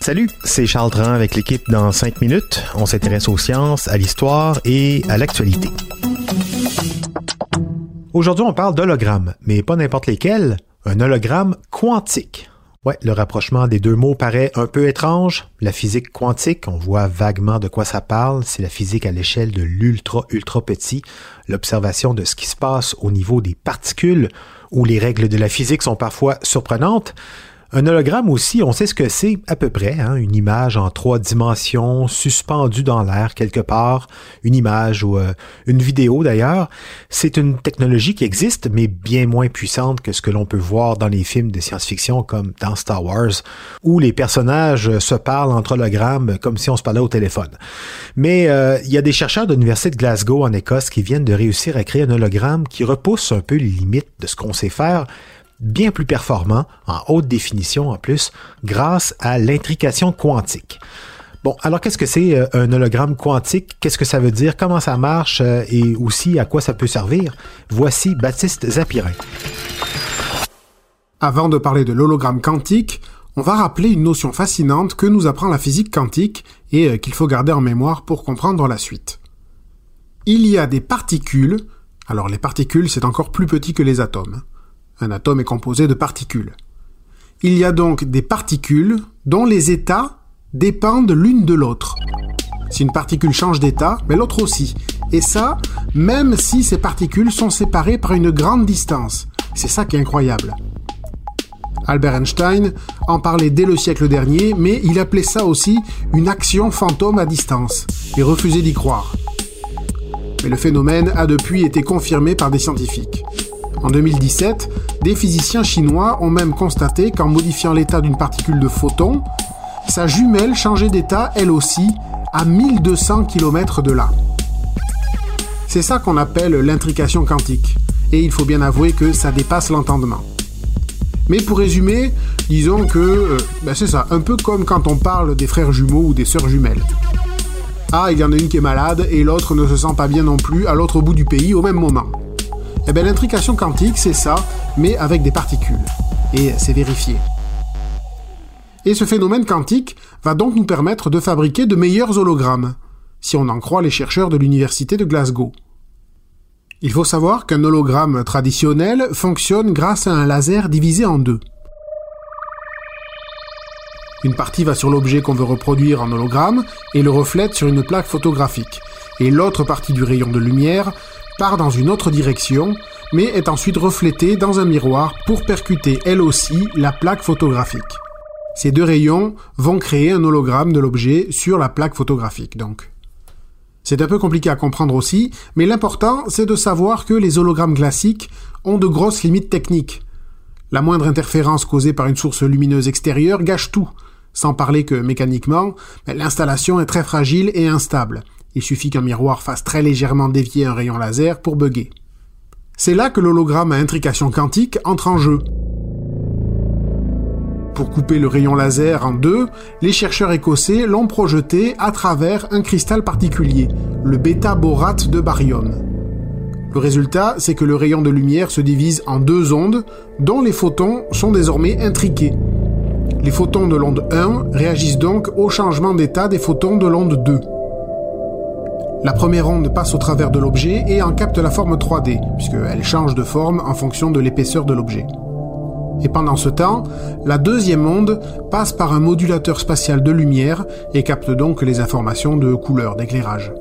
Salut, c'est Charles Dran avec l'équipe dans 5 minutes. On s'intéresse aux sciences, à l'histoire et à l'actualité. Aujourd'hui, on parle d'hologrammes, mais pas n'importe lesquels, un hologramme quantique. Ouais, le rapprochement des deux mots paraît un peu étrange. La physique quantique, on voit vaguement de quoi ça parle. C'est la physique à l'échelle de l'ultra ultra petit, l'observation de ce qui se passe au niveau des particules, où les règles de la physique sont parfois surprenantes. Un hologramme aussi, on sait ce que c'est à peu près, hein, une image en trois dimensions suspendue dans l'air quelque part, une image ou euh, une vidéo d'ailleurs. C'est une technologie qui existe, mais bien moins puissante que ce que l'on peut voir dans les films de science-fiction comme dans Star Wars, où les personnages se parlent entre hologrammes comme si on se parlait au téléphone. Mais euh, il y a des chercheurs de l'Université de Glasgow en Écosse qui viennent de réussir à créer un hologramme qui repousse un peu les limites de ce qu'on sait faire, bien plus performant, en haute définition en plus, grâce à l'intrication quantique. Bon, alors qu'est-ce que c'est euh, un hologramme quantique? Qu'est-ce que ça veut dire? Comment ça marche? Euh, et aussi à quoi ça peut servir? Voici Baptiste Zapirin. Avant de parler de l'hologramme quantique, on va rappeler une notion fascinante que nous apprend la physique quantique et euh, qu'il faut garder en mémoire pour comprendre la suite. Il y a des particules, alors les particules c'est encore plus petit que les atomes, un atome est composé de particules. Il y a donc des particules dont les états dépendent l'une de l'autre. Si une particule change d'état, mais l'autre aussi. Et ça, même si ces particules sont séparées par une grande distance. C'est ça qui est incroyable. Albert Einstein en parlait dès le siècle dernier, mais il appelait ça aussi une action fantôme à distance, et refusait d'y croire. Mais le phénomène a depuis été confirmé par des scientifiques. En 2017, des physiciens chinois ont même constaté qu'en modifiant l'état d'une particule de photon, sa jumelle changeait d'état elle aussi à 1200 km de là. C'est ça qu'on appelle l'intrication quantique, et il faut bien avouer que ça dépasse l'entendement. Mais pour résumer, disons que euh, ben c'est ça, un peu comme quand on parle des frères jumeaux ou des sœurs jumelles. Ah, il y en a une qui est malade et l'autre ne se sent pas bien non plus à l'autre bout du pays au même moment. Eh bien, l'intrication quantique, c'est ça, mais avec des particules. Et c'est vérifié. Et ce phénomène quantique va donc nous permettre de fabriquer de meilleurs hologrammes, si on en croit les chercheurs de l'université de Glasgow. Il faut savoir qu'un hologramme traditionnel fonctionne grâce à un laser divisé en deux. Une partie va sur l'objet qu'on veut reproduire en hologramme et le reflète sur une plaque photographique, et l'autre partie du rayon de lumière part dans une autre direction, mais est ensuite reflétée dans un miroir pour percuter elle aussi la plaque photographique. Ces deux rayons vont créer un hologramme de l'objet sur la plaque photographique, donc. C'est un peu compliqué à comprendre aussi, mais l'important c'est de savoir que les hologrammes classiques ont de grosses limites techniques. La moindre interférence causée par une source lumineuse extérieure gâche tout, sans parler que mécaniquement, l'installation est très fragile et instable, il suffit qu'un miroir fasse très légèrement dévier un rayon laser pour bugger. C'est là que l'hologramme à intrication quantique entre en jeu. Pour couper le rayon laser en deux, les chercheurs écossais l'ont projeté à travers un cristal particulier, le bêta-borate de barium. Le résultat, c'est que le rayon de lumière se divise en deux ondes, dont les photons sont désormais intriqués. Les photons de l'onde 1 réagissent donc au changement d'état des photons de l'onde 2. La première onde passe au travers de l'objet et en capte la forme 3D, puisqu'elle change de forme en fonction de l'épaisseur de l'objet. Et pendant ce temps, la deuxième onde passe par un modulateur spatial de lumière et capte donc les informations de couleur, d'éclairage.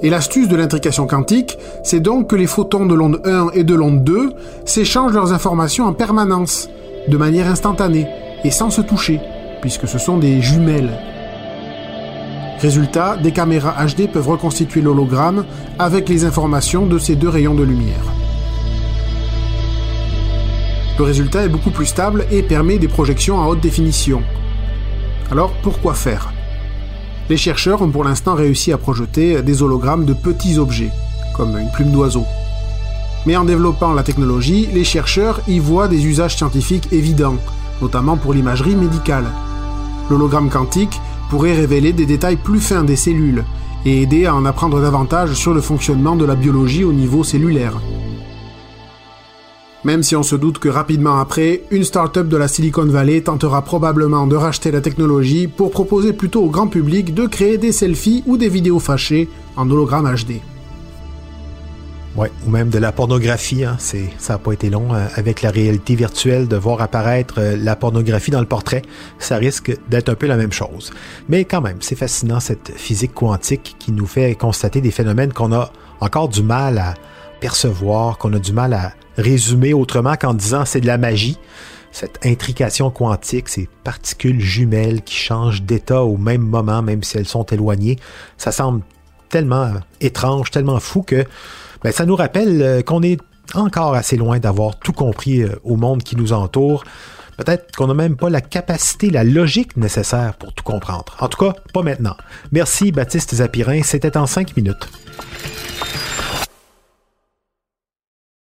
Et l'astuce de l'intrication quantique, c'est donc que les photons de l'onde 1 et de l'onde 2 s'échangent leurs informations en permanence, de manière instantanée, et sans se toucher, puisque ce sont des jumelles, Résultat, des caméras HD peuvent reconstituer l'hologramme avec les informations de ces deux rayons de lumière. Le résultat est beaucoup plus stable et permet des projections en haute définition. Alors pourquoi faire? Les chercheurs ont pour l'instant réussi à projeter des hologrammes de petits objets, comme une plume d'oiseau. Mais en développant la technologie, les chercheurs y voient des usages scientifiques évidents, notamment pour l'imagerie médicale. L'hologramme quantique pourrait révéler des détails plus fins des cellules et aider à en apprendre davantage sur le fonctionnement de la biologie au niveau cellulaire. Même si on se doute que rapidement après, une start-up de la Silicon Valley tentera probablement de racheter la technologie pour proposer plutôt au grand public de créer des selfies ou des vidéos fâchées en hologramme HD. Ouais, ou même de la pornographie. Hein. C'est, ça n'a pas été long euh, avec la réalité virtuelle de voir apparaître euh, la pornographie dans le portrait. Ça risque d'être un peu la même chose. Mais quand même, c'est fascinant cette physique quantique qui nous fait constater des phénomènes qu'on a encore du mal à percevoir, qu'on a du mal à résumer autrement qu'en disant c'est de la magie. Cette intrication quantique, ces particules jumelles qui changent d'état au même moment, même si elles sont éloignées, ça semble tellement étrange, tellement fou que ben, ça nous rappelle euh, qu'on est encore assez loin d'avoir tout compris euh, au monde qui nous entoure. Peut-être qu'on n'a même pas la capacité, la logique nécessaire pour tout comprendre. En tout cas, pas maintenant. Merci Baptiste Zapirin, c'était en cinq minutes.